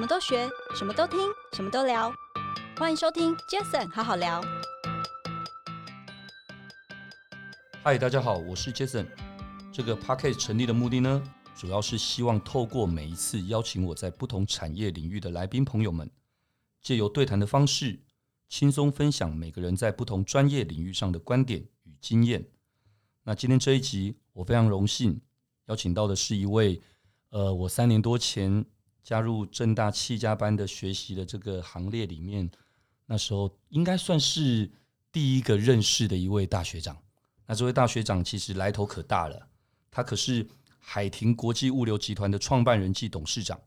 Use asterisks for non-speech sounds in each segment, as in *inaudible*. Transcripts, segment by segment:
什么都学，什么都听，什么都聊。欢迎收听 Jason 好好聊。嗨，大家好，我是 Jason。这个 Podcast 成立的目的呢，主要是希望透过每一次邀请我在不同产业领域的来宾朋友们，借由对谈的方式，轻松分享每个人在不同专业领域上的观点与经验。那今天这一集，我非常荣幸邀请到的是一位，呃，我三年多前加入正大七家班的学习的这个行列里面，那时候应该算是第一个认识的一位大学长。那这位大学长其实来头可大了，他可是海廷国际物流集团的创办人暨董事长。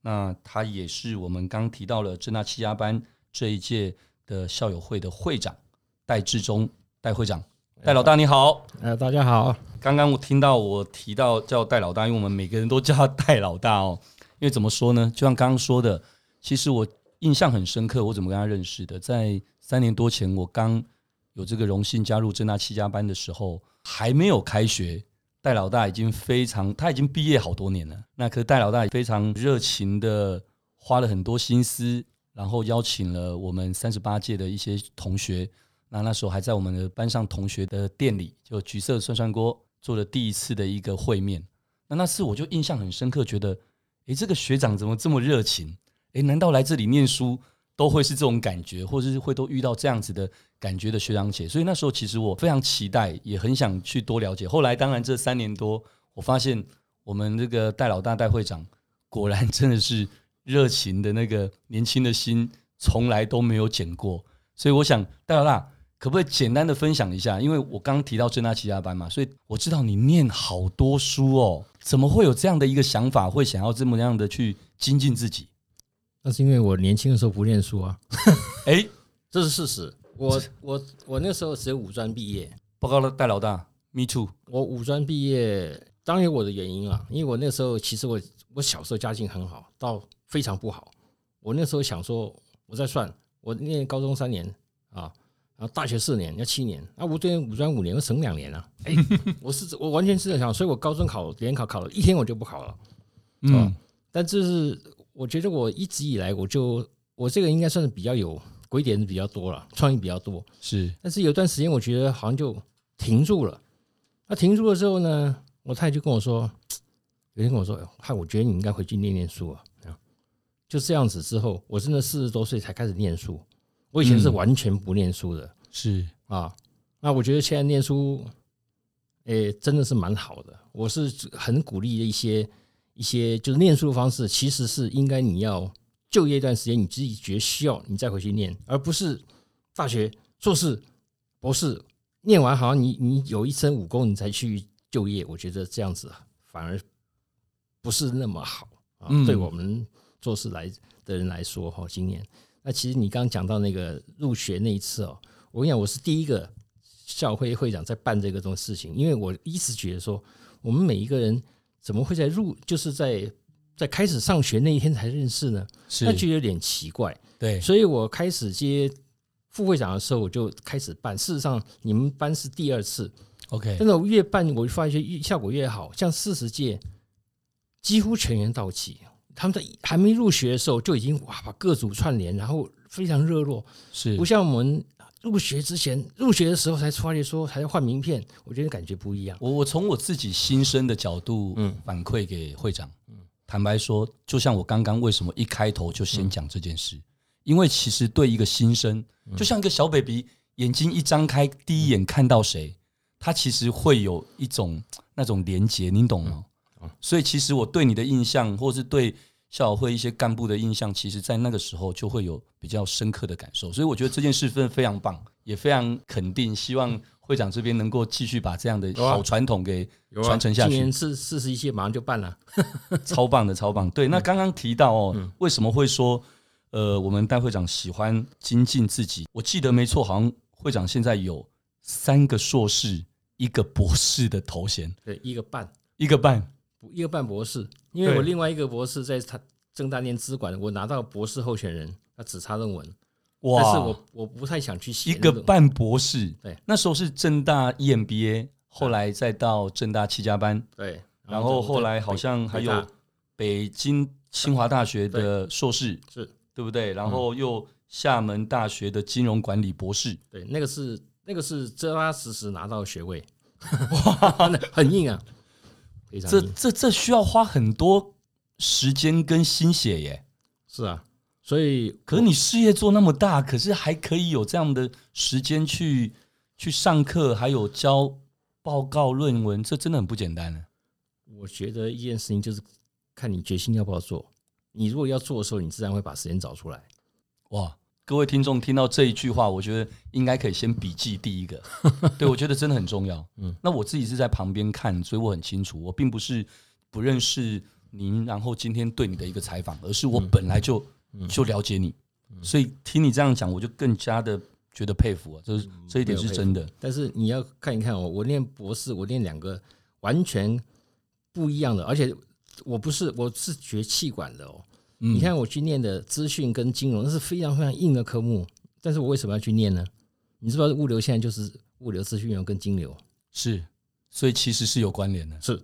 那他也是我们刚提到了正大七家班这一届的校友会的会长戴志忠戴会长。戴老大你好，呃，大家好。刚刚我听到我提到叫戴老大，因为我们每个人都叫他戴老大哦。因为怎么说呢？就像刚刚说的，其实我印象很深刻。我怎么跟他认识的？在三年多前，我刚有这个荣幸加入正大七家班的时候，还没有开学，戴老大已经非常，他已经毕业好多年了。那可是戴老大也非常热情的，花了很多心思，然后邀请了我们三十八届的一些同学。那那时候还在我们的班上同学的店里，就橘色涮涮锅做了第一次的一个会面。那那次我就印象很深刻，觉得，诶，这个学长怎么这么热情？诶，难道来这里念书都会是这种感觉，或者是会都遇到这样子的感觉的学长姐？所以那时候其实我非常期待，也很想去多了解。后来当然这三年多，我发现我们这个戴老大戴会长，果然真的是热情的那个年轻的心，从来都没有减过。所以我想，戴老大。可不可以简单的分享一下？因为我刚提到正大企家班嘛，所以我知道你念好多书哦，怎么会有这样的一个想法，会想要这么样的去精进自己？那是因为我年轻的时候不念书啊。哎、欸，这是事实。我我我那时候只有五专毕业。报告了，戴老大，Me too。我五专毕业，当然有我的原因啊。因为我那时候其实我我小时候家境很好，到非常不好。我那时候想说，我在算，我念高中三年啊。然后大学四年要七年，啊，五专五专五年，我省两年啊！哎，我是我完全是在想，所以我高中考联考考了一天我就不考了，嗯，但这是我觉得我一直以来我就我这个应该算是比较有鬼点子比较多了，创意比较多是，但是有段时间我觉得好像就停住了。那停住了之后呢，我太太就跟我说，有人跟我说，嗨，我觉得你应该回去念念书啊。就这样子之后，我真的四十多岁才开始念书。我以前是完全不念书的，是啊，那我觉得现在念书，诶，真的是蛮好的。我是很鼓励的一些一些，就是念书的方式，其实是应该你要就业一段时间，你自己觉得需要，你再回去念，而不是大学硕士、博士念完，好像你你有一身武功，你才去就业。我觉得这样子反而不是那么好啊，对我们做事来的人来说，哈，经验。那其实你刚刚讲到那个入学那一次哦，我跟你讲，我是第一个校会会长在办这个种事情，因为我一直觉得说，我们每一个人怎么会在入，就是在在开始上学那一天才认识呢？是，那就有点奇怪。对，所以我开始接副会长的时候，我就开始办。事实上，你们班是第二次，OK，但是我越办，我就发现越效果越好，像四十届几乎全员到齐。他们在还没入学的时候就已经哇把各组串联，然后非常热络，是。不像我们入学之前入学的时候才出来说还要换名片，我觉得感觉不一样。我我从我自己新生的角度嗯。反馈给会长，嗯。坦白说，就像我刚刚为什么一开头就先讲这件事，因为其实对一个新生，就像一个小 baby 眼睛一张开，第一眼看到谁，他其实会有一种那种连结，你懂吗？所以其实我对你的印象，或是对校友会一些干部的印象，其实，在那个时候就会有比较深刻的感受。所以我觉得这件事真的非常棒，也非常肯定。希望会长这边能够继续把这样的好传统给传承下去。今年四四十一届马上就办了，*laughs* 超棒的，超棒。对，那刚刚提到哦，为什么会说呃，我们戴会长喜欢精进自己？我记得没错，好像会长现在有三个硕士，一个博士的头衔，对，一个半，一个半。一个半博士，因为我另外一个博士在他政大念资管，我拿到博士候选人，他只差论文。哇！但是我我不太想去写。一个半博士，对，那时候是正大 EMBA，后来再到正大七加班，对，然后后来好像还有北京清华大学的硕士，是对不对？然后又厦门大学的金融管理博士，对，那个是那个是扎扎实实拿到学位，*laughs* 哇，很硬啊，非常。这这这需要花很多时间跟心血耶。是啊，所以可是你事业做那么大，可是还可以有这样的时间去去上课，还有交报告论文，这真的很不简单呢。我觉得一件事情就是看你决心要不要做。你如果要做的时候，你自然会把时间找出来。哇，各位听众听到这一句话，我觉得应该可以先笔记第一个。*laughs* 对，我觉得真的很重要。嗯，那我自己是在旁边看，所以我很清楚，我并不是不认识您，然后今天对你的一个采访，而是我本来就、嗯、就了解你，所以听你这样讲，我就更加的觉得佩服啊，这是这一点是真的。但是你要看一看我，我念博士，我念两个完全不一样的，而且。我不是，我是学气管的哦。嗯、你看我去念的资讯跟金融，那是非常非常硬的科目。但是我为什么要去念呢？你知不知道物流现在就是物流、资讯流跟金流？是，所以其实是有关联的。是，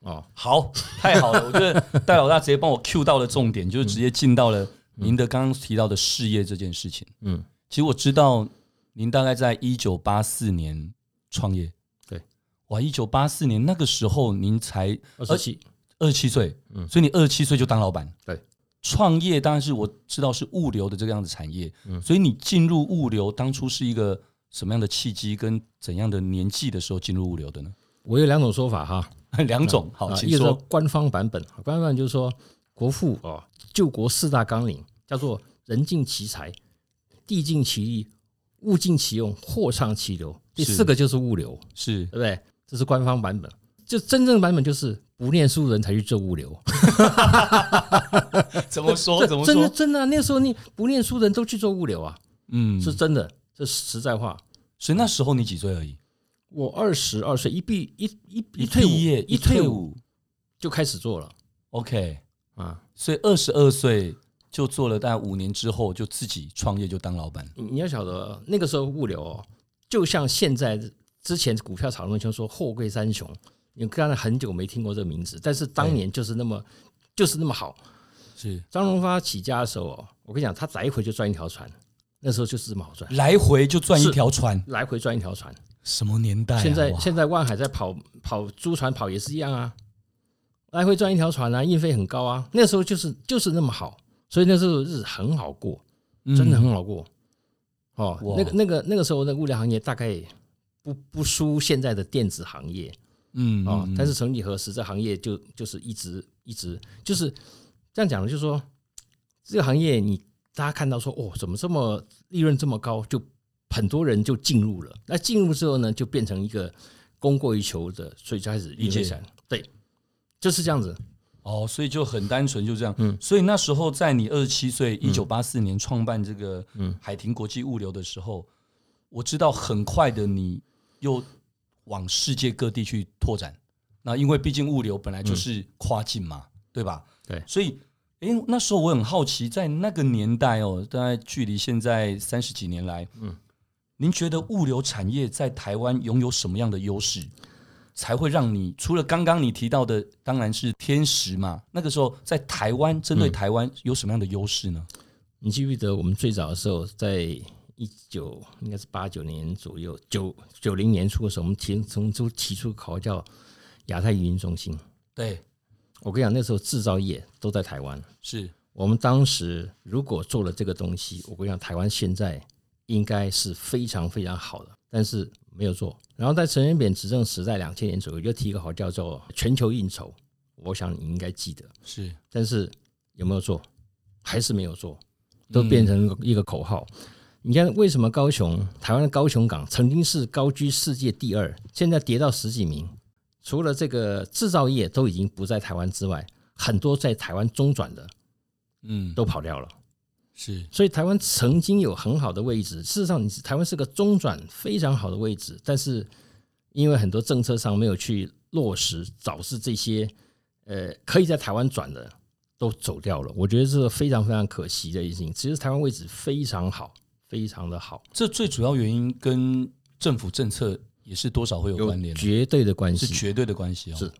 哦，好，太好了！我觉得 *laughs* 戴老大直接帮我 Q 到了重点，就是直接进到了您的刚刚提到的事业这件事情。嗯，其实我知道您大概在一九八四年创业。对，哇，一九八四年那个时候您才二十七。二十七岁，嗯，所以你二十七岁就当老板，对，创业当然是我知道是物流的这个样子产业，嗯，所以你进入物流当初是一个什么样的契机，跟怎样的年纪的时候进入物流的呢？我有两种说法哈，*laughs* 两种，好。一个官方版本，官方版本就是说国父哦，救国四大纲领叫做人尽其才，地尽其力，物尽其用，货畅其流，第四个就是物流，是，对不对？这是官方版本，就真正版本就是。不念书的人才去做物流，*laughs* 怎么说？怎么说？真的真的，那时候你不念书的人都去做物流啊，嗯，是真的，这是实在话。所以那时候你几岁而已？我二十二岁，一毕一一一退伍，一退伍就开始做了。OK 啊，所以二十二岁就做了，大概五年之后就自己创业，就当老板。你要晓得，那个时候物流哦，就像现在之前股票炒那么凶，说货柜三雄。你刚才很久没听过这个名字，但是当年就是那么，就是那么好。是张荣发起家的时候，我跟你讲，他来回就赚一条船，那时候就是这么好赚，来回就赚一条船，来回赚一条船。什么年代啊？现在现在万海在跑跑租船跑也是一样啊，来回赚一条船啊，运费很高啊。那时候就是就是那么好，所以那时候日子很好过，真的很好过。哦，那个那个那个时候的物流行业大概不不输现在的电子行业。嗯啊，但是曾几何时，这行业就就是一直一直就是这样讲的，就是说这个行业你大家看到说哦，怎么这么利润这么高，就很多人就进入了。那进入之后呢，就变成一个供过于求的，所以就开始理解对，就是这样子。哦，所以就很单纯，就这样。嗯，所以那时候在你二十七岁，一九八四年创办这个海霆国际物流的时候，我知道很快的你又。往世界各地去拓展，那因为毕竟物流本来就是跨境嘛，嗯、对吧？对，所以，诶，那时候我很好奇，在那个年代哦，大概距离现在三十几年来，嗯，您觉得物流产业在台湾拥有什么样的优势，才会让你除了刚刚你提到的，当然是天时嘛？那个时候在台湾，针对台湾有什么样的优势呢？嗯、你记不记得我们最早的时候在？一九应该是八九年左右，九九零年初的时候，我们提从出提出口号叫亚太营运中心。对，我跟你讲，那时候制造业都在台湾。是我们当时如果做了这个东西，我跟你讲，台湾现在应该是非常非常好的，但是没有做。然后在陈水扁执政时代，两千年左右又提一个口号叫做全球应酬，我想你应该记得。是，但是有没有做？还是没有做，都变成一个口号。嗯你看，为什么高雄台湾的高雄港曾经是高居世界第二，现在跌到十几名？除了这个制造业都已经不在台湾之外，很多在台湾中转的，嗯，都跑掉了。是，所以台湾曾经有很好的位置。事实上，你台湾是个中转非常好的位置，但是因为很多政策上没有去落实，导致这些呃可以在台湾转的都走掉了。我觉得这是非常非常可惜的一件事情。其实台湾位置非常好。非常的好，这最主要原因跟政府政策也是多少会有关联，绝对的关系，是绝对的关系哦。是，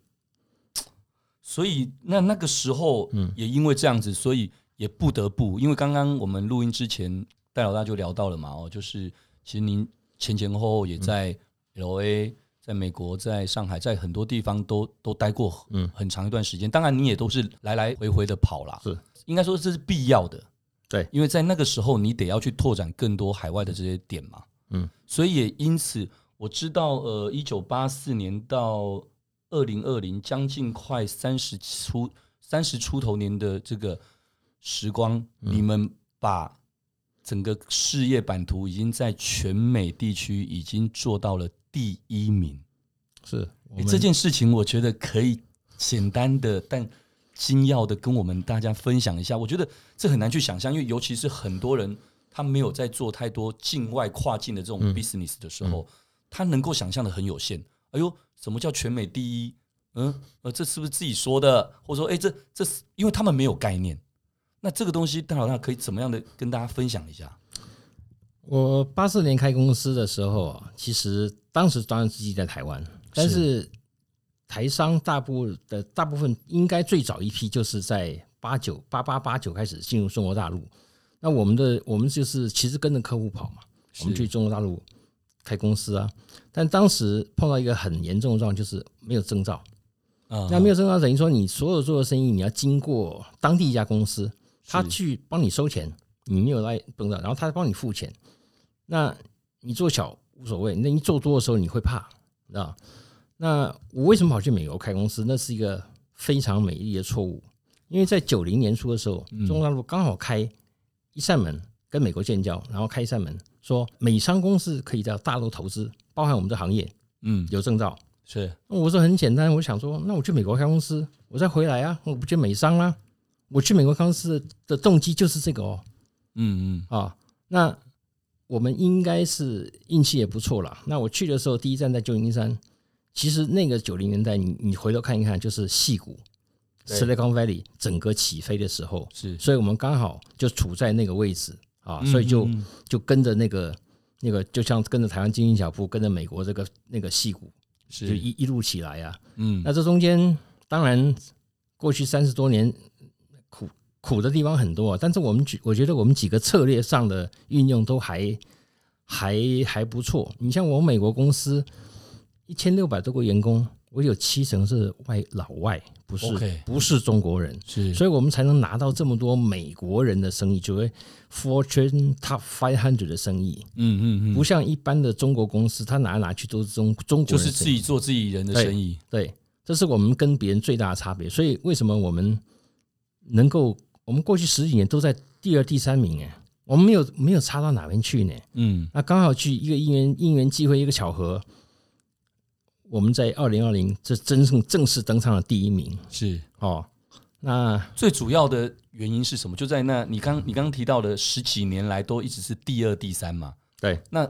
所以那那个时候，嗯，也因为这样子，所以也不得不，因为刚刚我们录音之前，戴老大就聊到了嘛，哦，就是其实您前前后后也在 LA，在美国，在上海，在很多地方都都待过，嗯，很长一段时间。当然，你也都是来来回回的跑啦，是。应该说这是必要的，对，因为在那个时候你得要去拓展更多海外的这些点嘛，嗯，所以也因此我知道，呃，一九八四年到。二零二零将近快三十出三十出头年的这个时光，嗯、你们把整个事业版图已经在全美地区已经做到了第一名。是、欸、这件事情，我觉得可以简单的但精要的跟我们大家分享一下。我觉得这很难去想象，因为尤其是很多人他没有在做太多境外跨境的这种 business 的时候，嗯嗯、他能够想象的很有限。哎呦！什么叫全美第一？嗯，呃，这是不是自己说的？或者说，哎，这这是因为他们没有概念。那这个东西，戴老大可以怎么样的跟大家分享一下？我八四年开公司的时候啊，其实当时当然自己在台湾，但是台商大部的大部分应该最早一批就是在八九八八八九开始进入中国大陆。那我们的我们就是其实跟着客户跑嘛，我们去中国大陆。开公司啊，但当时碰到一个很严重的状况，就是没有证照。那没有证照，等于说你所有做的生意，你要经过当地一家公司，他去帮你收钱，你没有来证照，然后他帮你付钱。那你做小无所谓，那你做多的时候你会怕，知道？那我为什么跑去美国开公司？那是一个非常美丽的错误，因为在九零年初的时候，中国大陆刚好开一扇门。跟美国建交，然后开一扇门，说美商公司可以在大陆投资，包含我们的行业，嗯，有证照是。我说很简单，我想说，那我去美国开公司，我再回来啊，我不去美商啊，我去美国开公司的动机就是这个哦，嗯嗯啊，那我们应该是运气也不错了。那我去的时候，第一站在旧金山，其实那个九零年代，你你回头看一看，就是矽谷，Silicon Valley 整个起飞的时候，是，所以我们刚好就处在那个位置。啊，所以就就跟着那个那个，就像跟着台湾经济脚步，跟着美国这个那个矽谷，就一一路起来啊。嗯，那这中间当然过去三十多年苦苦的地方很多啊，但是我们举我觉得我们几个策略上的运用都还还还不错。你像我们美国公司一千六百多个员工。我有七成是外老外，不是 Okay, 不是中国人，是，所以我们才能拿到这么多美国人的生意，就会 Fortune Top Five Hundred 的生意。嗯嗯嗯，不像一般的中国公司，他拿来拿去都是中中国人，就是自己做自己人的生意。对，对，这是我们跟别人最大的差别。所以为什么我们能够，我们过去十几年都在第二、第三名？哎，我们没有没有差到哪边去呢？嗯，那刚好去一个因缘因缘机会，一个巧合。我们在二零二零这真正正式登上了第一名，是哦。那最主要的原因是什么？就在那你刚你刚刚提到的十几年来都一直是第二、第三嘛？对。那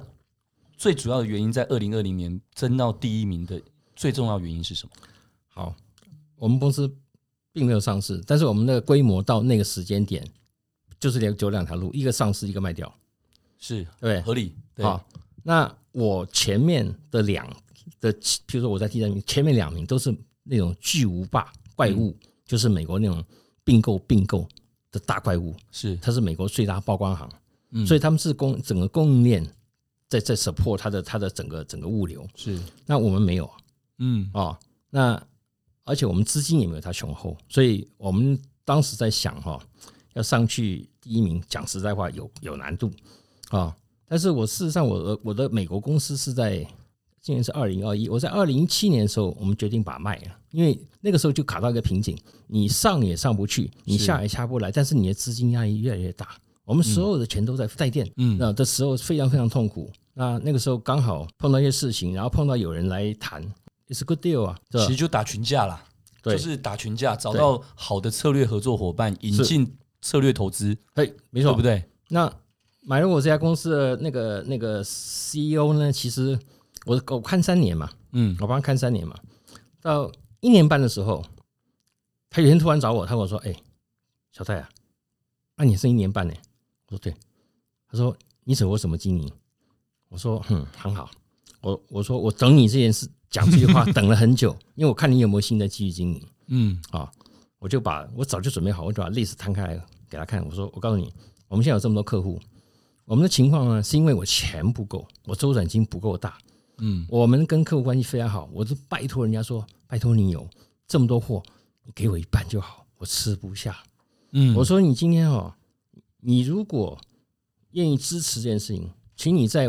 最主要的原因在二零二零年争到第一名的最重要原因是什么？好，我们公司并没有上市，但是我们的规模到那个时间点就是两走两条路，一个上市，一个卖掉，是对合理。好，那我前面的两。的，譬如说我在第三名，前面两名都是那种巨无霸怪物，嗯、就是美国那种并购并购的大怪物，是。它是美国最大曝光行，嗯、所以他们是供整个供应链在在 support 它的它的整个整个物流，是。那我们没有，嗯。啊、哦，那而且我们资金也没有它雄厚，所以我们当时在想哈，要上去第一名，讲实在话有有难度啊、哦，但是我事实上我的我的美国公司是在。今年是二零二一，我在二零一七年的时候，我们决定把卖了，因为那个时候就卡到一个瓶颈，你上也上不去，你下也下不来，但是你的资金压力越来越大，我们所有的钱都在带电，嗯，那这时候非常非常痛苦。那那个时候刚好碰到一些事情，然后碰到有人来谈，It's a good deal 啊，其实就打群架啦，对，就是打群架，找到好的策略合作伙伴，引进策略投资，嘿，没错，对不对？那买了我这家公司的那个那个 CEO 呢，其实。我我看三年嘛，嗯，我帮他看三年嘛，到一年半的时候，他有一天突然找我，他跟我说：“哎，小戴啊，那你剩一年半呢？”我说：“对。”他说：“你手握什么经营？”我说：“嗯，很好。”我我说：“我等你这件事讲这句话 *laughs* 等了很久，因为我看你有没有心在继续经营。”嗯啊，我就把我早就准备好，我就把 list 摊开来给他看。我说，我告诉你，我们现在有这么多客户，我们的情况呢，是因为我钱不够，我周转金不够大。嗯，我们跟客户关系非常好，我就拜托人家说，拜托你有这么多货，你给我一半就好，我吃不下。嗯，我说你今天哦，你如果愿意支持这件事情，请你在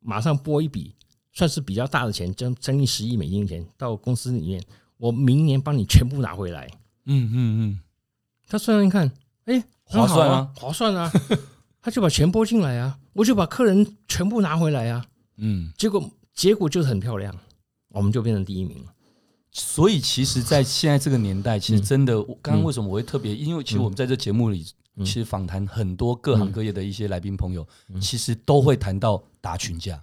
马上拨一笔，算是比较大的钱，将将近十亿美金的钱到公司里面，我明年帮你全部拿回来。嗯嗯嗯，他算算看，哎，划算啊，划算啊，*laughs* 他就把钱拨进来啊，我就把客人全部拿回来啊。嗯，结果结果就是很漂亮，我们就变成第一名了。所以其实，在现在这个年代，其实真的，刚刚为什么我会特别？因为其实我们在这节目里。其实访谈很多各行各业的一些来宾朋友，其实都会谈到打群架，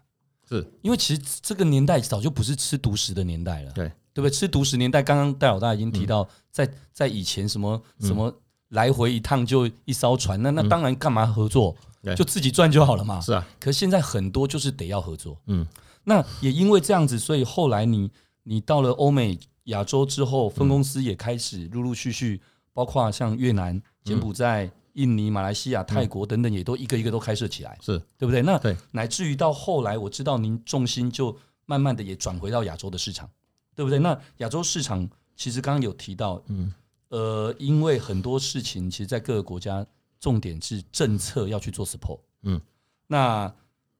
是。因为其实这个年代早就不是吃独食的年代了，对。对不对？吃独食年代，刚刚戴老大已经提到，在在以前什么什么来回一趟就一艘船，那那当然干嘛合作，就自己赚就好了嘛。是啊，可是现在很多就是得要合作，嗯，那也因为这样子，所以后来你你到了欧美亚洲之后，分公司也开始陆陆续续，包括像越南、柬埔寨。印尼、马来西亚、泰国等等，也都一个一个都开设起来，是对不对？那对，乃至于到后来，我知道您重心就慢慢的也转回到亚洲的市场，对不对？那亚洲市场其实刚刚有提到，嗯，呃，因为很多事情，其实，在各个国家，重点是政策要去做 support，嗯，那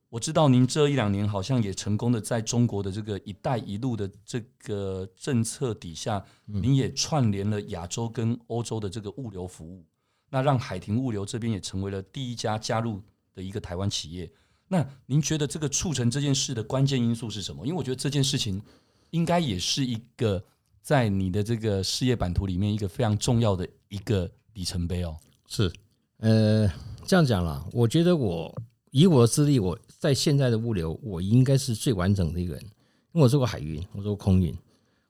我知道您这一两年好像也成功的在中国的这个“一带一路”的这个政策底下，您也串联了亚洲跟欧洲的这个物流服务。那让海婷物流这边也成为了第一家加入的一个台湾企业。那您觉得这个促成这件事的关键因素是什么？因为我觉得这件事情应该也是一个在你的这个事业版图里面一个非常重要的一个里程碑哦。是，呃，这样讲啦，我觉得我以我的资历，我在现在的物流，我应该是最完整的一个人，因为我做过海运，我做过空运。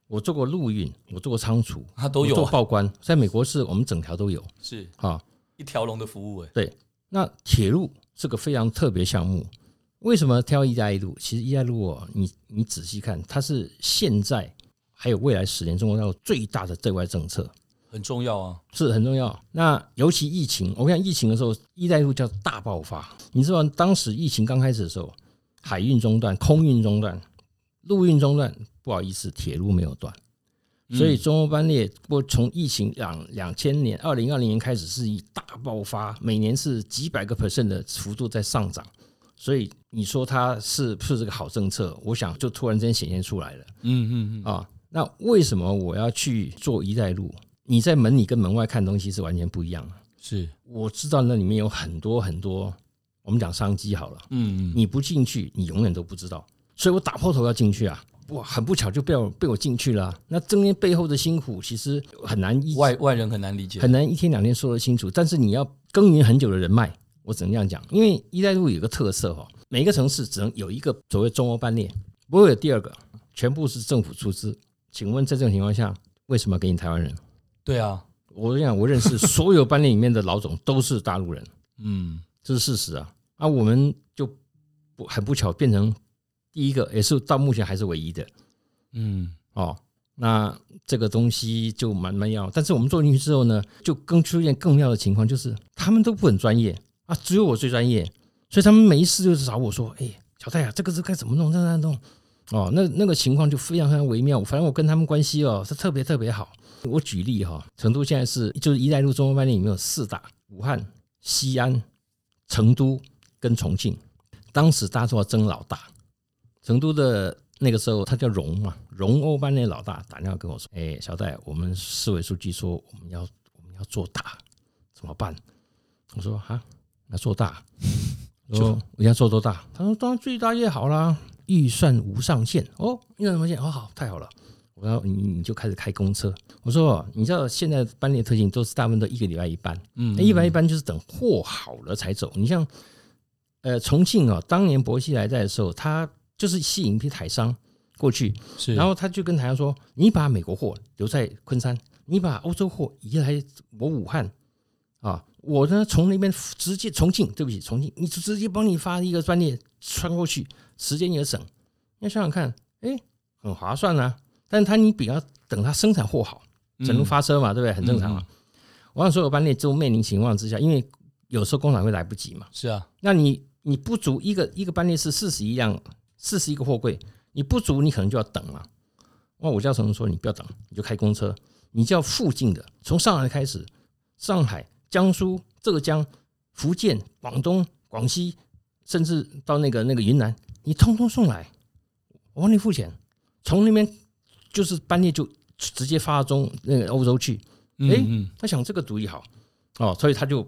我做过陆运，我做过仓储，他都有做报关，在美国是我们整条都有，是啊，一条龙的服务诶。对，那铁路是个非常特别项目，为什么挑一带一路？其实一带一路哦，你你仔细看，它是现在还有未来十年中国大陆最大的对外政策，很重要啊，是很重要。那尤其疫情，我看疫情的时候，一带一路叫大爆发。你知道当时疫情刚开始的时候，海运中断，空运中断，陆运中断。不好意思，铁路没有断，所以中欧班列不从疫情两两千年二零二零年开始是以大爆发，每年是几百个 percent 的幅度在上涨，所以你说它是不是这个好政策？我想就突然间显现出来了。嗯嗯嗯啊，那为什么我要去做一带一路？你在门里跟门外看东西是完全不一样的。是，我知道那里面有很多很多，我们讲商机好了。嗯嗯，你不进去，你永远都不知道，所以我打破头要进去啊。哇，很不巧就被我被我进去了啊。那中间背后的辛苦，其实很难一外外人很难理解，很难一天两天说得清楚。但是你要耕耘很久的人脉，我只能这样讲。因为一带一路有个特色哈，每个城市只能有一个所谓中欧班列，不会有第二个，全部是政府出资。请问在这种情况下，为什么给你台湾人？对啊，我跟你讲，我认识所有班列里面的老总都是大陆人，*laughs* 嗯，这是事实啊。啊，我们就不很不巧变成。第一个也是到目前还是唯一的，嗯，哦，那这个东西就慢慢要，但是我们做进去之后呢，就更出现更妙的情况，就是他们都不很专业啊，只有我最专业，所以他们没事就是找我说，哎，小戴啊，这个是该怎么弄，怎么弄，哦，那那个情况就非常非常微妙。反正我跟他们关系哦是特别特别好。我举例哈，成都现在是就是一带一路中欧班列里面有四大，武汉、西安、成都跟重庆，当时大家说要争老大。成都的那个时候，他叫荣嘛，荣欧班列老大打电话跟我说：“哎，小戴，我们市委书记说我们要我们要做大，怎么办？”我说：“啊，那做大。*laughs* ”我说：“我要做多大？”他说：“当然最大越好啦，预算无上限哦，预算无上限，哦好，太好了。”我说：“你你就开始开公车。”我说：“你知道现在班列特性都是大部分都一个礼拜一班，嗯，那一般一般就是等货好了才走。你像呃重庆啊，当年薄熙来在的时候，他。就是吸引一批台商过去，是，然后他就跟台商说：“你把美国货留在昆山，你把欧洲货移来我武汉啊，我呢从那边直接重庆，对不起，重庆，你就直接帮你发一个专列穿过去，时间也省。你想想看，哎，很划算啊。但是他你比较等他生产货好，整路发车嘛，对不对？很正常嘛。我让所有班列都面临情况之下，因为有时候工厂会来不及嘛。是啊，那你你不足一个一个班列是四十一辆，四十一个货柜，你不足你可能就要等了。那我叫陈说，你不要等，你就开公车，你叫附近的，从上海开始，上海、江苏、浙江、福建、广东、广西，甚至到那个那个云南，你通通送来，我帮你付钱。从那边就是班列就直接发到中那个欧洲去。哎，他想这个主意好哦，所以他就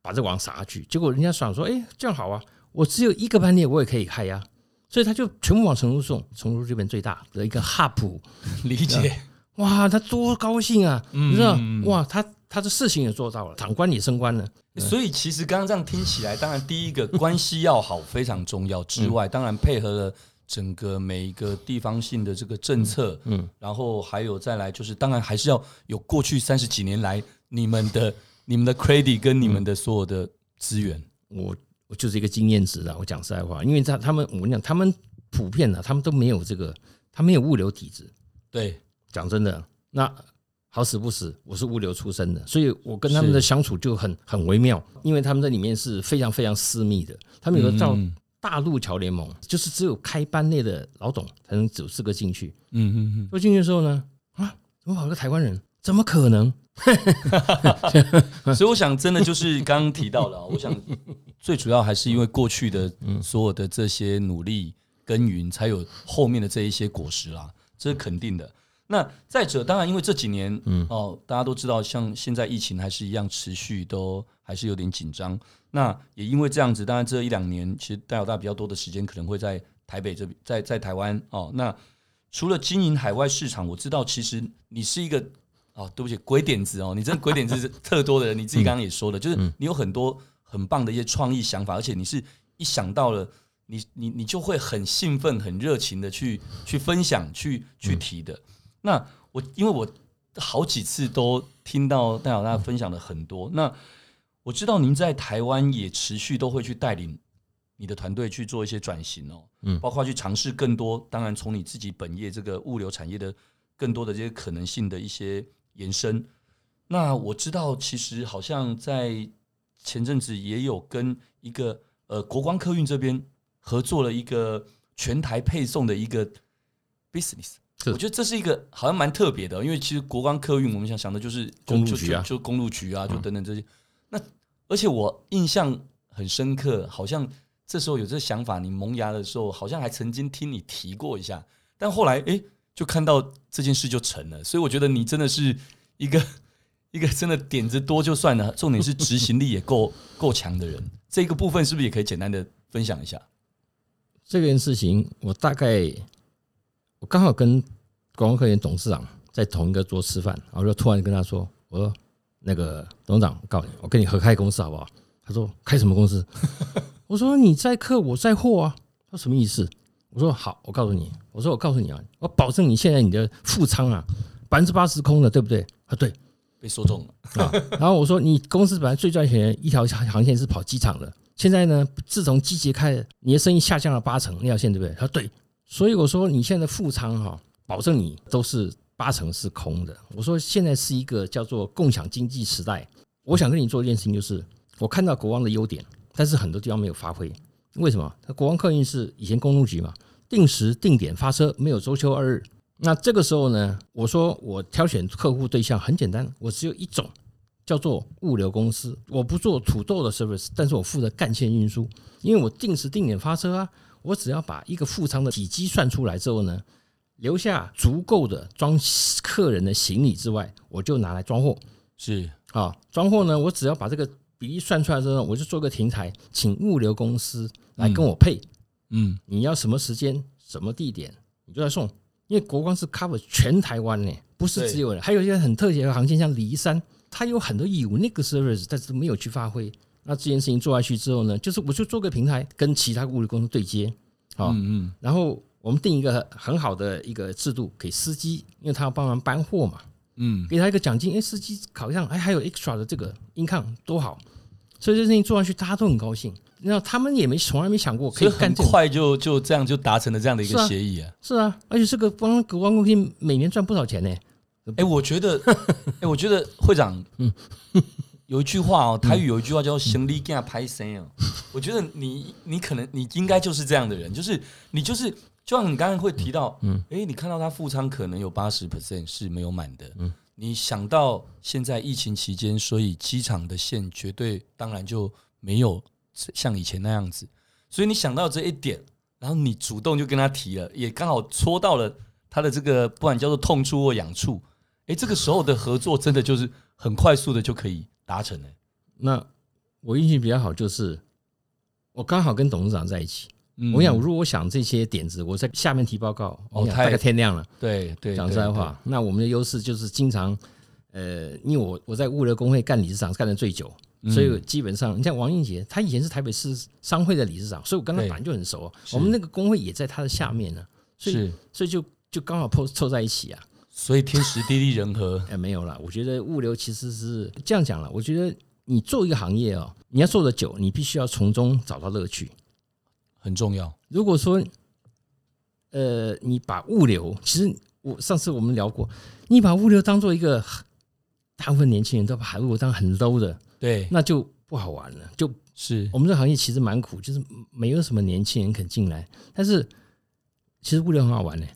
把这网撒下去。结果人家想说，哎，这样好啊，我只有一个班列，我也可以开呀。所以他就全部往成都送，成都这边最大的一个 hub，*laughs* 理解。*laughs* 哇，他多高兴啊！你知道，哇，他他的事情也做到了，长官也升官了。所以其实刚刚这样听起来，当然第一个关系要好非常重要之外，当然配合了整个每一个地方性的这个政策，嗯，然后还有再来就是，当然还是要有过去三十几年来你们的 *laughs* 你们的 credit 跟你们的所有的资源，我我。就是一个经验值啊，我讲实在话，因为他他们我跟你讲，他们普遍的，他们都没有这个，他没有物流体制。对，讲真的，那好死不死，我是物流出身的，所以我跟他们的相处就很很微妙，因为他们在里面是非常非常私密的。他们有个叫大陆桥联盟，就是只有开班内的老董才能走资格进去。嗯嗯嗯。我进去的时候呢，啊，怎么跑个台湾人？怎么可能？*laughs* 所以我想，真的就是刚刚提到了，*laughs* 我想。最主要还是因为过去的所有的这些努力耕耘，才有后面的这一些果实啦，这是肯定的。那再者，当然因为这几年，嗯哦，大家都知道，像现在疫情还是一样持续，都还是有点紧张。那也因为这样子，当然这一两年，其实戴老大比较多的时间可能会在台北这边，在在台湾哦。那除了经营海外市场，我知道其实你是一个哦，对不起，鬼点子哦，你真的鬼点子是特多的人，你自己刚刚也说了，就是你有很多。很棒的一些创意想法，而且你是一想到了，你你你就会很兴奋、很热情的去去分享、去去提的。那我因为我好几次都听到戴老大分享了很多，那我知道您在台湾也持续都会去带领你的团队去做一些转型哦，嗯，包括去尝试更多，当然从你自己本业这个物流产业的更多的这些可能性的一些延伸。那我知道，其实好像在前阵子也有跟一个呃国光客运这边合作了一个全台配送的一个 business，我觉得这是一个好像蛮特别的，因为其实国光客运我们想想的就是公路局啊，就公路局啊，就等等这些。那而且我印象很深刻，好像这时候有这个想法，你萌芽的时候，好像还曾经听你提过一下，但后来哎，就看到这件事就成了，所以我觉得你真的是一个。*laughs* 一个真的点子多就算了，重点是执行力也够够强的人。这个部分是不是也可以简单的分享一下？这件事情我大概我刚好跟国光科研董事长在同一个桌吃饭，然后就突然跟他说：“我说那个董事长，我告诉你，我跟你合开公司好不好？”他说：“开什么公司？” *laughs* 我说：“你在客，我在货啊。”他说：“什么意思？”我说：“好，我告诉你，我说我告诉你啊，我保证你现在你的副仓啊百分之八十空的，对不对？”啊，对。被说中了啊！然后我说，你公司本来最赚钱的一条航线是跑机场的，现在呢，自从季节开了，你的生意下降了八成那条线，对不对？他说对，所以我说你现在的副仓哈，保证你都是八成是空的。我说现在是一个叫做共享经济时代，我想跟你做一件事情，就是我看到国王的优点，但是很多地方没有发挥。为什么？国王客运是以前公路局嘛，定时定点发车，没有周休二日。那这个时候呢，我说我挑选客户对象很简单，我只有一种，叫做物流公司。我不做土豆的 service，但是我负责干线运输，因为我定时定点发车啊。我只要把一个副舱的体积算出来之后呢，留下足够的装客人的行李之外，我就拿来装货。是啊，装货呢，我只要把这个比例算出来之后，我就做个停台，请物流公司来跟我配。嗯，你要什么时间、什么地点，你就来送。因为国光是 cover 全台湾呢，不是只有人，还有一些很特别的航线，像离山，它有很多有那个 service，但是没有去发挥。那这件事情做下去之后呢，就是我就做个平台，跟其他物流公司对接，好，嗯嗯，然后我们定一个很好的一个制度给司机，因为他要帮忙搬货嘛，嗯，给他一个奖金，哎，司机好像哎还有 extra 的这个 income 多好，所以这件事情做下去，大家都很高兴。那他们也没从来没想过可以干，很快就就这样就达成了这样的一个协议啊！是啊，而且这个帮国光公司每年赚不少钱呢。哎，我觉得，*laughs* 哎，我觉得会长，嗯，有一句话哦，台语有一句话叫“行李给他拍身”哦，我觉得你你可能你应该就是这样的人，就是你就是，就像你刚刚会提到，嗯，哎，你看到他复仓可能有八十 percent 是没有满的，嗯，你想到现在疫情期间，所以机场的线绝对当然就没有像以前那样子，所以你想到这一点，然后你主动就跟他提了，也刚好戳到了他的这个不管叫做痛处或痒处。哎，这个时候的合作真的就是很快速的就可以达成了。那我运气比较好，就是我刚好跟董事长在一起。嗯、我想，如果我想这些点子，我在下面提报告，哦，大概天亮了。对对，讲实在话，那我们的优势就是经常，呃，因为我我在物流工会干理事长干的最久，所以基本上，你像王英杰，他以前是台北市商会的理事长，所以我跟他本来就很熟。我们那个工会也在他的下面呢，所以所以就就刚好凑凑在一起啊。所以天时地利人和，*laughs* 哎，没有了。我觉得物流其实是这样讲了。我觉得你做一个行业哦，你要做的久，你必须要从中找到乐趣，很重要。如果说，呃，你把物流，其实我上次我们聊过，你把物流当做一个大部分年轻人都把物流当很 low 的，对，那就不好玩了。就是我们这个行业其实蛮苦，就是没有什么年轻人肯进来，但是。其实物流很好玩呢。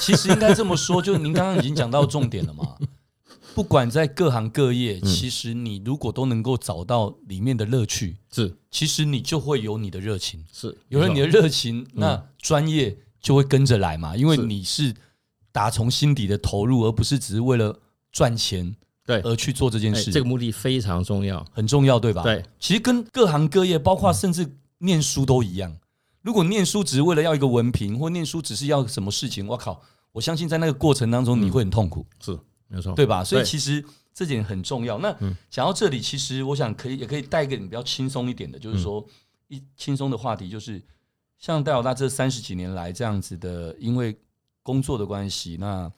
其实应该这么说，就您刚刚已经讲到重点了嘛。*laughs* 不管在各行各业，其实你如果都能够找到里面的乐趣，是，其实你就会有你的热情，是，有了你的热情，那专业就会跟着来嘛。因为你是打从心底的投入，而不是只是为了赚钱对而去做这件事。这个目的非常重要，很重要，对吧？对，其实跟各行各业，包括甚至念书都一样。如果念书只是为了要一个文凭，或念书只是要什么事情，我靠！我相信在那个过程当中你会很痛苦，是没错，对吧？所以其实这点很重要。那讲到这里，其实我想可以也可以带一个你比较轻松一点的，就是说一轻松的话题，就是像戴老大这三十几年来这样子的，因为工作的关系，那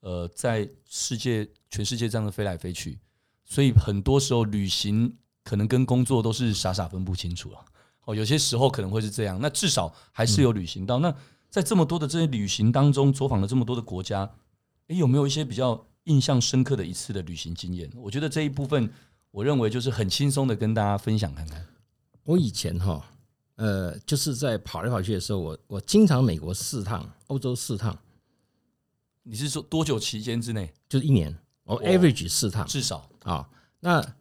呃，在世界全世界这样的飞来飞去，所以很多时候旅行可能跟工作都是傻傻分不清楚了。哦，有些时候可能会是这样，那至少还是有旅行到。那在这么多的这些旅行当中，走访了这么多的国家，诶，有没有一些比较印象深刻的一次的旅行经验？我觉得这一部分，我认为就是很轻松的跟大家分享看看。我以前哈，呃，就是在跑来跑去的时候，我我经常美国四趟，欧洲四趟。你是说多久期间之内？就是一年，我 average 四趟，至少啊。那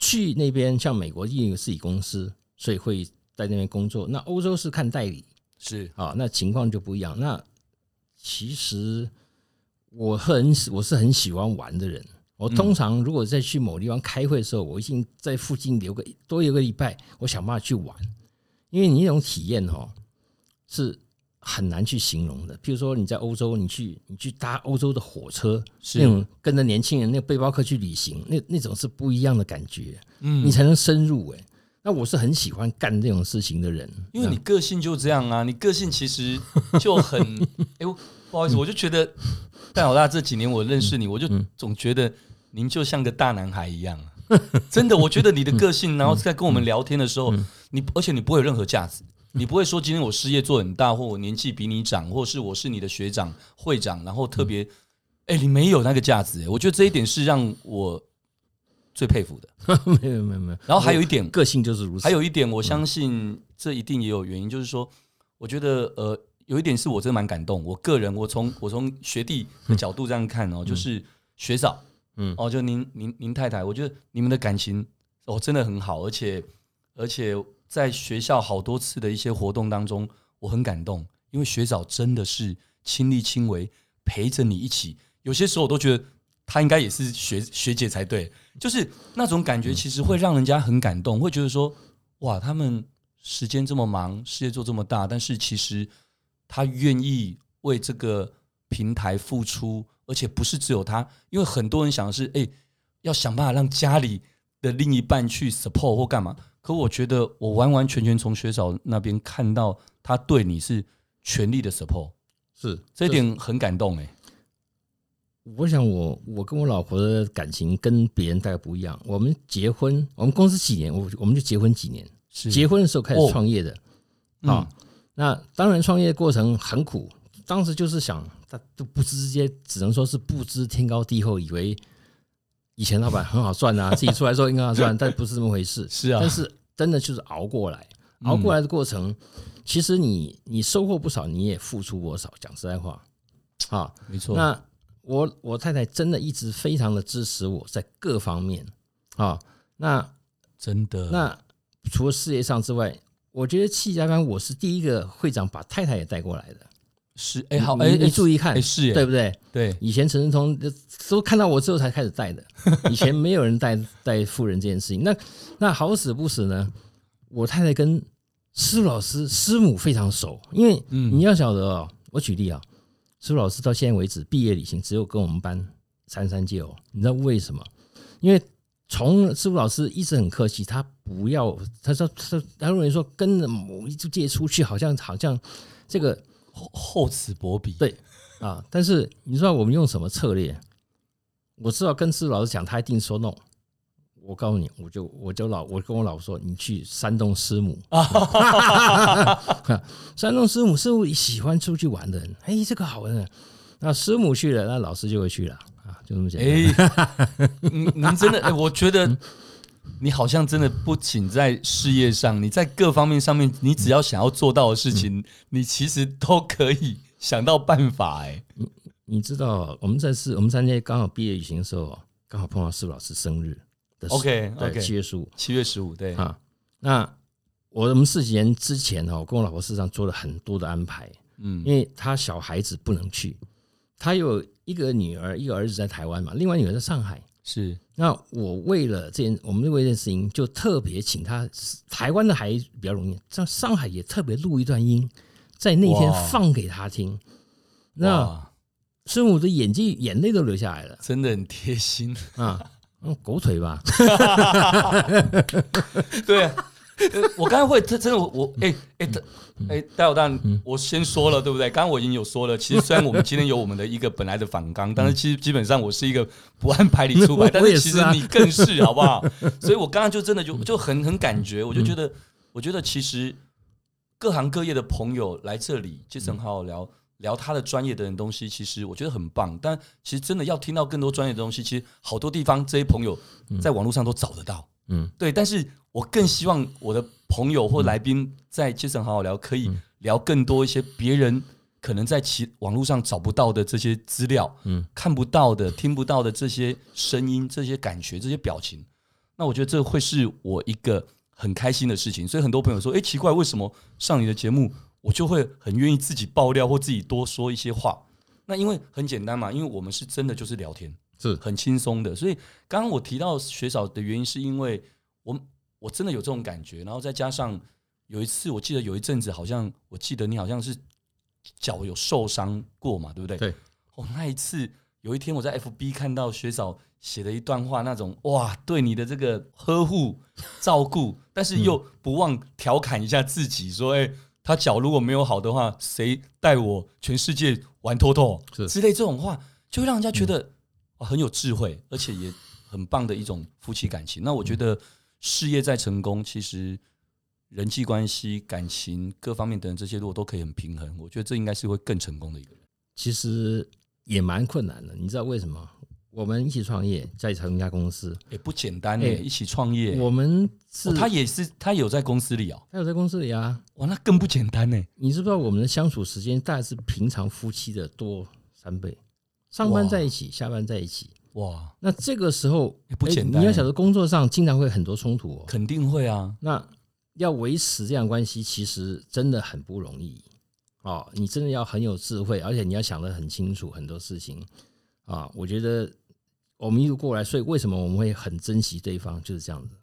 去那边像美国因为自己公司。所以会在那边工作。那欧洲是看代理，是啊，那情况就不一样。那其实我很我是很喜欢玩的人。我通常如果在去某地方开会的时候，我一定在附近留个多一个礼拜，我想办法去玩。因为你那种体验哈是很难去形容的。譬如说你在欧洲，你去你去搭欧洲的火车，是那种跟着年轻人那个背包客去旅行，那那种是不一样的感觉。嗯，你才能深入哎。那我是很喜欢干这种事情的人，因为你个性就这样啊，你个性其实就很 *laughs* 哎，不好意思，我就觉得戴老大这几年我认识你，我就总觉得您就像个大男孩一样，真的，我觉得你的个性，然后在跟我们聊天的时候，你而且你不会有任何架子，你不会说今天我事业做很大，或我年纪比你长，或是我是你的学长会长，然后特别哎，你没有那个架子，我觉得这一点是让我。最佩服的，*laughs* 没有没有没有。然后还有一点，个性就是如此。还有一点，我相信这一定也有原因，就是说，我觉得呃，有一点是我真的蛮感动。我个人，我从我从学弟的角度这样看哦，就是学长，嗯，哦，就您您您太太，我觉得你们的感情哦真的很好，而且而且在学校好多次的一些活动当中，我很感动，因为学长真的是亲力亲为陪着你一起，有些时候我都觉得。他应该也是学学姐才对，就是那种感觉，其实会让人家很感动，会觉得说，哇，他们时间这么忙，事业做这么大，但是其实他愿意为这个平台付出，而且不是只有他，因为很多人想的是，哎，要想办法让家里的另一半去 support 或干嘛。可我觉得，我完完全全从学嫂那边看到他对你是全力的 support，是这一点很感动哎。我想我，我我跟我老婆的感情跟别人大概不一样。我们结婚，我们公司几年，我我们就结婚几年。结婚的时候开始创业的啊。那当然，创业的过程很苦，当时就是想，他都不知之间，只能说是不知天高地厚，以为以前老板很好赚啊，*laughs* 自己出来之后应该好赚，但不是这么回事。是啊，但是真的就是熬过来，熬过来的过程，嗯、其实你你收获不少，你也付出不少。讲实在话，啊，没错。那我我太太真的一直非常的支持我在各方面啊。那真的，那除了事业上之外。我觉得企家班我是第一个会长把太太也带过来的，是哎好哎，你注意看，是对不对？对，以前陈振聪都看到我之后才开始带的，以前没有人带带富人这件事情。那那好死不死呢？我太太跟师傅老师师母非常熟，因为你要晓得哦，我举例啊，师傅老师到现在为止毕业旅行只有跟我们班三三届哦，你知道为什么？因为。从师傅老师一直很客气，他不要，他说他他认为说跟着某一届出去，好像好像这个厚厚此薄彼，对啊。但是你知道我们用什么策略？我知道跟师傅老师讲，他一定说 no。我告诉你，我就我就老我跟我老婆说，你去山东师母啊，*laughs* 山东师母师傅喜欢出去玩的人，哎，这个好玩的。那师母去了，那老师就会去了啊。就这么简单。哎，*laughs* 您您真的哎，我觉得你好像真的不仅在事业上，你在各方面上面，你只要想要做到的事情，你其实都可以想到办法。哎，你你知道，我们在是我们三届刚好毕业旅行的时候，刚好碰到师傅老师生日的 OK OK，七月十五，七月十五对啊。那我们四几年之前哈，我跟我老婆事实上做了很多的安排，嗯，因为她小孩子不能去，她有。一个女儿，一个儿子在台湾嘛，另外女儿在上海。是，那我为了这件，我们为这件事情，就特别请他。台湾的还比较容易，像上海也特别录一段音，在那天放给他听。那孙武的眼睛眼泪都流下来了，真的很贴心啊，嗯，狗腿吧？*laughs* 对啊。我刚才会，真真的我我哎哎哎，戴老大，我先说了对不对？刚刚我已经有说了，其实虽然我们今天有我们的一个本来的反纲，*laughs* 但是其实基本上我是一个不按牌理出牌，但是其实你更是好不好？*laughs* 所以我刚刚就真的就就很很感觉，我就觉得我觉得其实各行各业的朋友来这里，杰森好好聊聊他的专业的东西，其实我觉得很棒。但其实真的要听到更多专业的东西，其实好多地方这些朋友在网络上都找得到。嗯，对，但是我更希望我的朋友或来宾在杰森好好聊，可以聊更多一些别人可能在其网络上找不到的这些资料，嗯，看不到的、听不到的这些声音、这些感觉、这些表情。那我觉得这会是我一个很开心的事情。所以很多朋友说：“哎，奇怪，为什么上你的节目，我就会很愿意自己爆料或自己多说一些话？”那因为很简单嘛，因为我们是真的就是聊天。是很轻松的，所以刚刚我提到学嫂的原因，是因为我我真的有这种感觉，然后再加上有一次，我记得有一阵子，好像我记得你好像是脚有受伤过嘛，对不对？对。哦，那一次有一天我在 FB 看到学嫂写了一段话，那种哇，对你的这个呵护照顾，但是又不忘调侃一下自己，说，哎，他脚如果没有好的话，谁带我全世界玩脱脱之类这种话，就会让人家觉得啊。很有智慧，而且也很棒的一种夫妻感情。那我觉得事业再成功，其实人际关系、感情各方面等等这些，如果都可以很平衡，我觉得这应该是会更成功的一个人。其实也蛮困难的，你知道为什么？我们一起创业，在同一家公司，也不简单哎，一起创业，我们是、哦、他也是他有在公司里哦，他有在公司里啊，哇，那更不简单呢。你知不知道我们的相处时间大概是平常夫妻的多三倍？上班在一起，下班在一起，哇！那这个时候不简单。你要晓得，工作上经常会很多冲突哦，肯定会啊。那要维持这样关系，其实真的很不容易哦。你真的要很有智慧，而且你要想得很清楚很多事情啊。我觉得我们一路过来，所以为什么我们会很珍惜对方，就是这样子。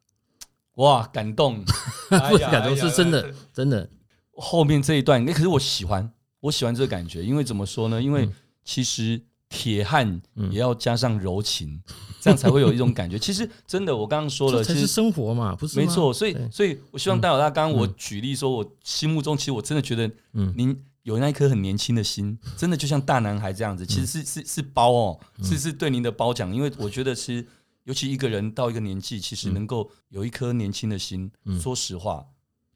哇，感动，*laughs* 不是感动，是真的，真的。后面这一段，那可是我喜欢，我喜欢这个感觉，因为怎么说呢？因为其实。铁汉也要加上柔情，嗯、这样才会有一种感觉。*laughs* 其实真的，我刚刚说了，这才是生活嘛，不是吗？没错。所以，所以我希望戴老大，刚刚我举例说，我心目中其实我真的觉得，嗯，您有那一颗很年轻的心，真的就像大男孩这样子。其实是是是褒哦，是是对您的褒奖。因为我觉得，其实尤其一个人到一个年纪，其实能够有一颗年轻的心，说实话，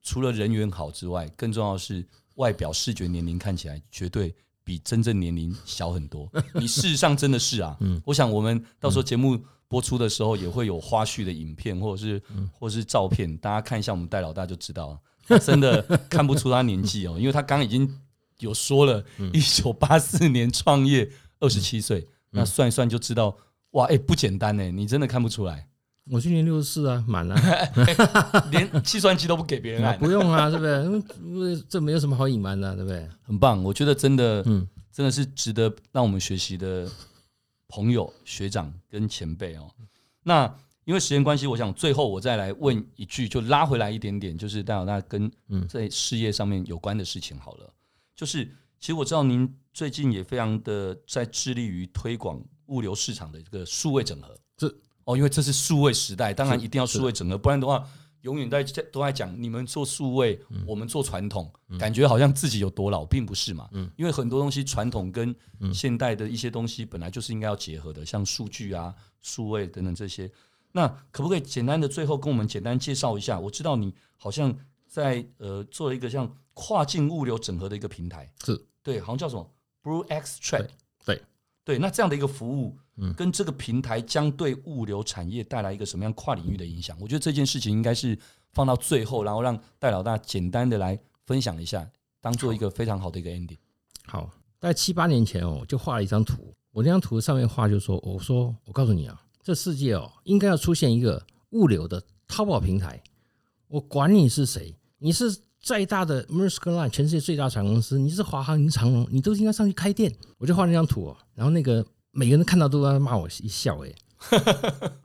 除了人缘好之外，更重要的是外表视觉年龄看起来绝对。比真正年龄小很多。*laughs* 你事实上真的是啊，嗯，我想我们到时候节目播出的时候也会有花絮的影片，或者是或者是照片，大家看一下我们戴老大就知道了。真的看不出他年纪哦，因为他刚刚已经有说了，一九八四年创业，二十七岁，那算一算就知道，哇，哎，不简单呢，你真的看不出来。我去年六十四啊，满了，*laughs* 连计算机都不给别人按，不用啊，对不对？因为这没有什么好隐瞒的，对不对？很棒，我觉得真的，嗯，真的是值得让我们学习的朋友、学长跟前辈哦。那因为时间关系，我想最后我再来问一句，就拉回来一点点，就是戴老大跟在事业上面有关的事情好了。就是其实我知道您最近也非常的在致力于推广物流市场的这个数位整合，是。哦，因为这是数位时代，当然一定要数位整合，不然的话，永远在都在讲你们做数位，嗯、我们做传统，嗯、感觉好像自己有多老，并不是嘛。嗯、因为很多东西传统跟现代的一些东西本来就是应该要结合的，像数据啊、数位等等这些。那可不可以简单的最后跟我们简单介绍一下？我知道你好像在呃做了一个像跨境物流整合的一个平台，是对，好像叫什么 Blue X Trade，对对，那这样的一个服务。嗯跟这个平台将对物流产业带来一个什么样跨领域的影响？我觉得这件事情应该是放到最后，然后让戴老大简单的来分享一下，当做一个非常好的一个 ending。好，在七八年前哦，就画了一张图。我那张图上面画就说：“我说，我告诉你啊，这世界哦，应该要出现一个物流的淘宝平台。我管你是谁，你是再大的 Maersk Line，全世界最大船公司，你是华航、你是长荣，你都应该上去开店。”我就画那张图哦，然后那个。每个人看到都在骂我一笑，欸，哎，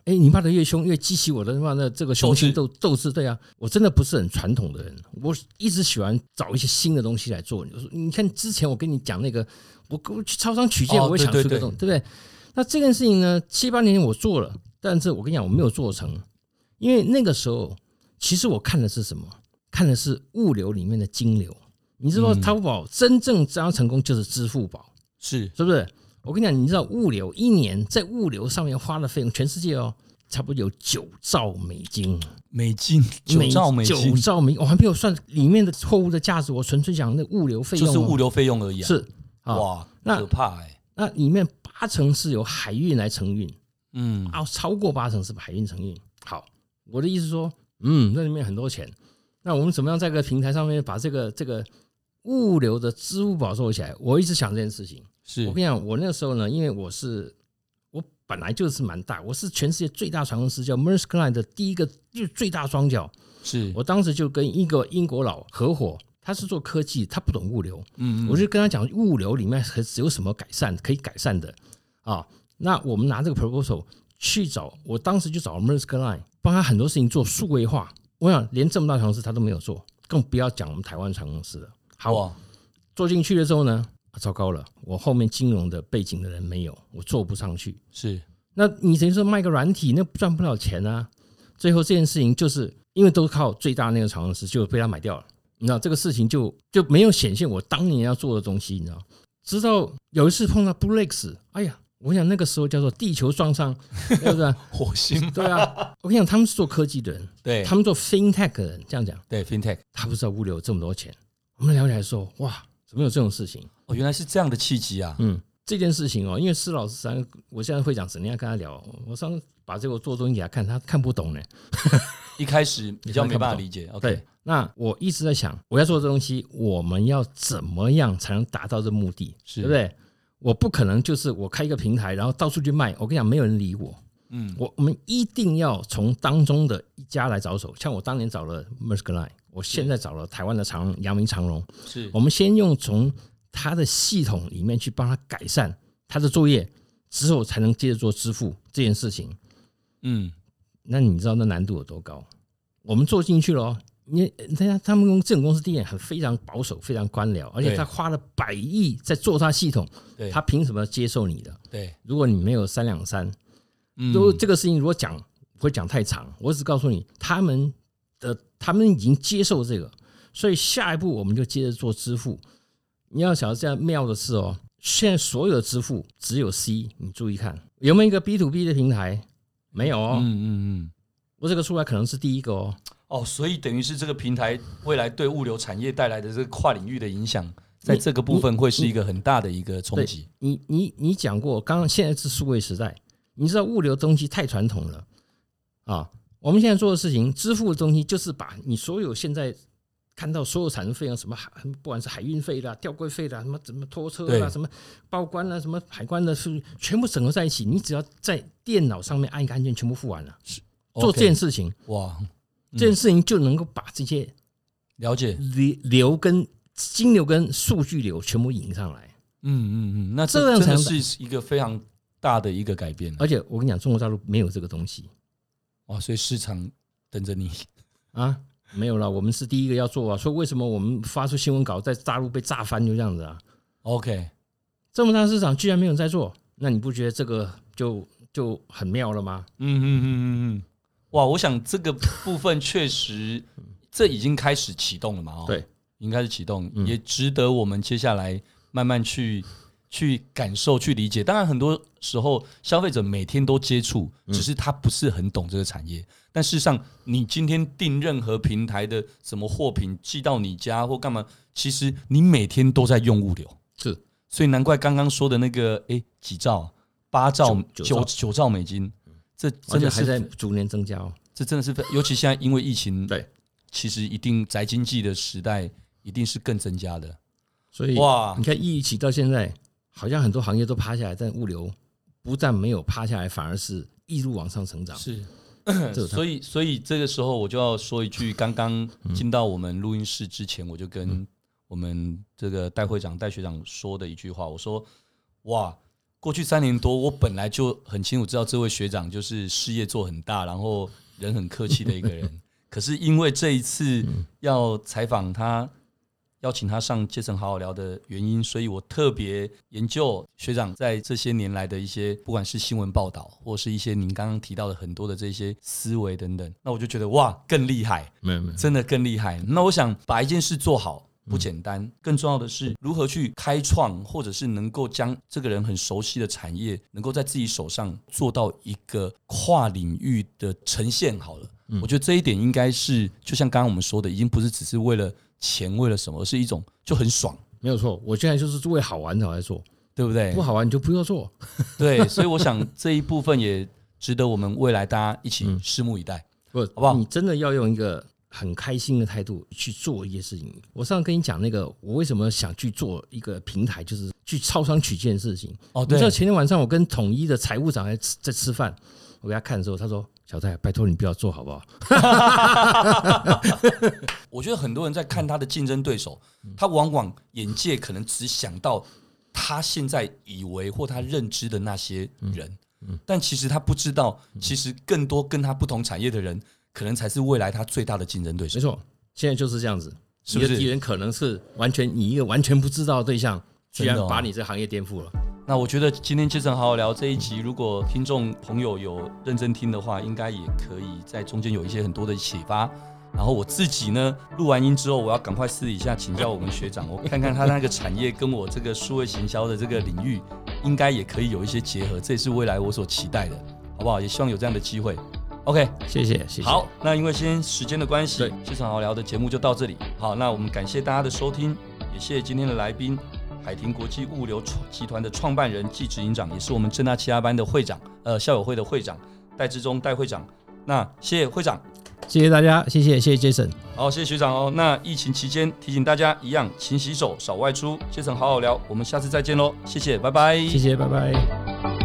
*laughs* 哎，你骂的越凶，越激起我的妈的这个雄心斗斗志。对啊，我真的不是很传统的人，我一直喜欢找一些新的东西来做。你看之前我跟你讲那个，我我去超商取件，我会想出这种，对不对？那这件事情呢，七八年前我做了，但是我跟你讲，我没有做成，因为那个时候其实我看的是什么？看的是物流里面的金流。你知道淘宝真正只要成功就是支付宝，是是不是？我跟你讲，你知道物流一年在物流上面花的费用，全世界哦，差不多有九兆美金。美金九兆美金，九兆美，我还没有算里面的货物的价值，我纯粹讲那物流费用，就是物流费用而已啊。是哇，那可怕哎。那里面八成是由海运来承运，嗯，啊，超过八成是海运承运。好，我的意思说，嗯，那里面很多钱。那我们怎么样在这个平台上面把这个这个物流的支付宝做起来？我一直想这件事情。是我跟你讲，我那个时候呢，因为我是我本来就是蛮大，我是全世界最大船公司叫 Maersk Line 的第一个就最大双脚。是我当时就跟一个英国佬合伙，他是做科技，他不懂物流，嗯，我就跟他讲物流里面还有什么改善可以改善的啊？那我们拿这个 proposal 去找，我当时就找 Maersk Line 帮他很多事情做数位化。我想连这么大船公司他都没有做，更不要讲我们台湾船公司了。好，做进去了之后呢？糟糕了，我后面金融的背景的人没有，我做不上去。是，那你等于说卖个软体，那赚不了钱啊。最后这件事情就是因为都靠最大那个厂公司就被他买掉了。你知道这个事情就就没有显现我当年要做的东西，你知道？直到有一次碰到 BlueX，哎呀，我想那个时候叫做地球撞上，*laughs* 对不对？火星。对啊，我跟你讲，他们是做科技的人，对，他们做 FinTech 的人，这样讲，对 FinTech，他不知道物流这么多钱。我们聊起来说，哇，怎么有这种事情？哦，原来是这样的契机啊！嗯，这件事情哦，因为施老师三，我现在会讲，怎样跟他聊。我上次把这个做东西给他看，他看不懂呢。*laughs* 一开始比较没办法理解。*laughs* OK，对，那我一直在想，我要做这东西，我们要怎么样才能达到这目的？是对不对？我不可能就是我开一个平台，然后到处去卖。我跟你讲，没有人理我。嗯，我我们一定要从当中的一家来着手。像我当年找了 Maersk Line，我现在找了台湾的长阳明长荣。是我们先用从。他的系统里面去帮他改善他的作业之后，才能接着做支付这件事情。嗯，那你知道那难度有多高？我们做进去了，你大家他们公这种公司第一点很非常保守，非常官僚，而且他花了百亿在做他系统，他凭什么接受你的？对，如果你没有三两三，都这个事情如果讲不会讲太长，我只告诉你，他们的他们已经接受这个，所以下一步我们就接着做支付。你要晓得这样妙的是哦，现在所有的支付只有 C，你注意看有没有一个 B to B 的平台？没有哦。嗯嗯嗯，我这个出来可能是第一个哦。哦，所以等于是这个平台未来对物流产业带来的这个跨领域的影响，在这个部分会是一个很大的一个冲击。你你你讲过，刚刚现在是数位时代，你知道物流东西太传统了啊。我们现在做的事情，支付的东西就是把你所有现在看到所有产生费用，什么海不管是海运费啦、吊柜费啦、什么怎么拖车啦、什么报关啦、什么海关的税，全部整合在一起，你只要在电脑上面按一个按键，全部付完了，做这件事情，哇，这件事情就能够把这些了解流流跟。金流跟数据流全部引上来，嗯嗯嗯，那这样才是一个非常大的一个改变。而且我跟你讲，中国大陆没有这个东西，哇！所以市场等着你啊，没有了。我们是第一个要做啊，所以为什么我们发出新闻稿在大陆被炸翻就这样子啊？OK，这么大市场居然没有人在做，那你不觉得这个就就很妙了吗？嗯嗯嗯嗯嗯，哇！我想这个部分确实这已经开始启动了嘛？哦，对。应该是启动，也值得我们接下来慢慢去去感受、去理解。当然，很多时候消费者每天都接触，只是他不是很懂这个产业。但事实上，你今天订任何平台的什么货品寄到你家或干嘛，其实你每天都在用物流。是，所以难怪刚刚说的那个，哎，几兆、八兆、九九兆美金，这真的是还在逐年增加哦。这真的是，尤其现在因为疫情，对，其实一定宅经济的时代。一定是更增加的，所以哇，你看疫情到现在，好像很多行业都趴下来，但物流不但没有趴下来，反而是一路往上成长。*clears throat* 是，所以所以这个时候我就要说一句，刚刚进到我们录音室之前，我就跟我们这个戴会长、戴学长说的一句话，我说：哇，过去三年多，我本来就很清楚知道这位学长就是事业做很大，然后人很客气的一个人，*laughs* 可是因为这一次要采访他。邀请他上阶层好好聊的原因，所以我特别研究学长在这些年来的一些，不管是新闻报道，或是一些您刚刚提到的很多的这些思维等等，那我就觉得哇，更厉害，没有没有，真的更厉害。那我想把一件事做好不简单，更重要的是如何去开创，或者是能够将这个人很熟悉的产业，能够在自己手上做到一个跨领域的呈现。好了，我觉得这一点应该是，就像刚刚我们说的，已经不是只是为了。钱为了什么？而是一种就很爽，没有错。我现在就是为好玩才来做，对不对？不好玩你就不要做。*laughs* 对，所以我想这一部分也值得我们未来大家一起拭目以待，不，好不好？你真的要用一个很开心的态度去做一些事情。我上次跟你讲那个，我为什么想去做一个平台，就是去超商取件的事情。哦，对。你知道前天晚上我跟统一的财务长在吃在吃饭，我给他看的时候，他说。小戴，拜托你不要做好不好？*laughs* 我觉得很多人在看他的竞争对手，他往往眼界可能只想到他现在以为或他认知的那些人，但其实他不知道，其实更多跟他不同产业的人，可能才是未来他最大的竞争对手。没错，现在就是这样子，你的敌人可能是完全你一个完全不知道的对象，居然把你这行业颠覆了。那我觉得今天杰森好好聊这一集，如果听众朋友有认真听的话，应该也可以在中间有一些很多的启发。然后我自己呢，录完音之后，我要赶快私底下请教我们学长，我看看他那个产业跟我这个数位行销的这个领域，应该也可以有一些结合。这也是未来我所期待的，好不好？也希望有这样的机会。OK，谢谢，谢谢。好，那因为今天时间的关系，杰森好好聊的节目就到这里。好，那我们感谢大家的收听，也谢谢今天的来宾。海婷国际物流集团的创办人暨执行长，也是我们正大其他班的会长，呃，校友会的会长戴志忠戴会长。那谢谢会长，谢谢大家，谢谢谢谢 Jason，好，谢谢学长哦。那疫情期间提醒大家一样，勤洗手，少外出。杰森好好聊，我们下次再见喽，谢谢，拜拜，谢谢，拜拜。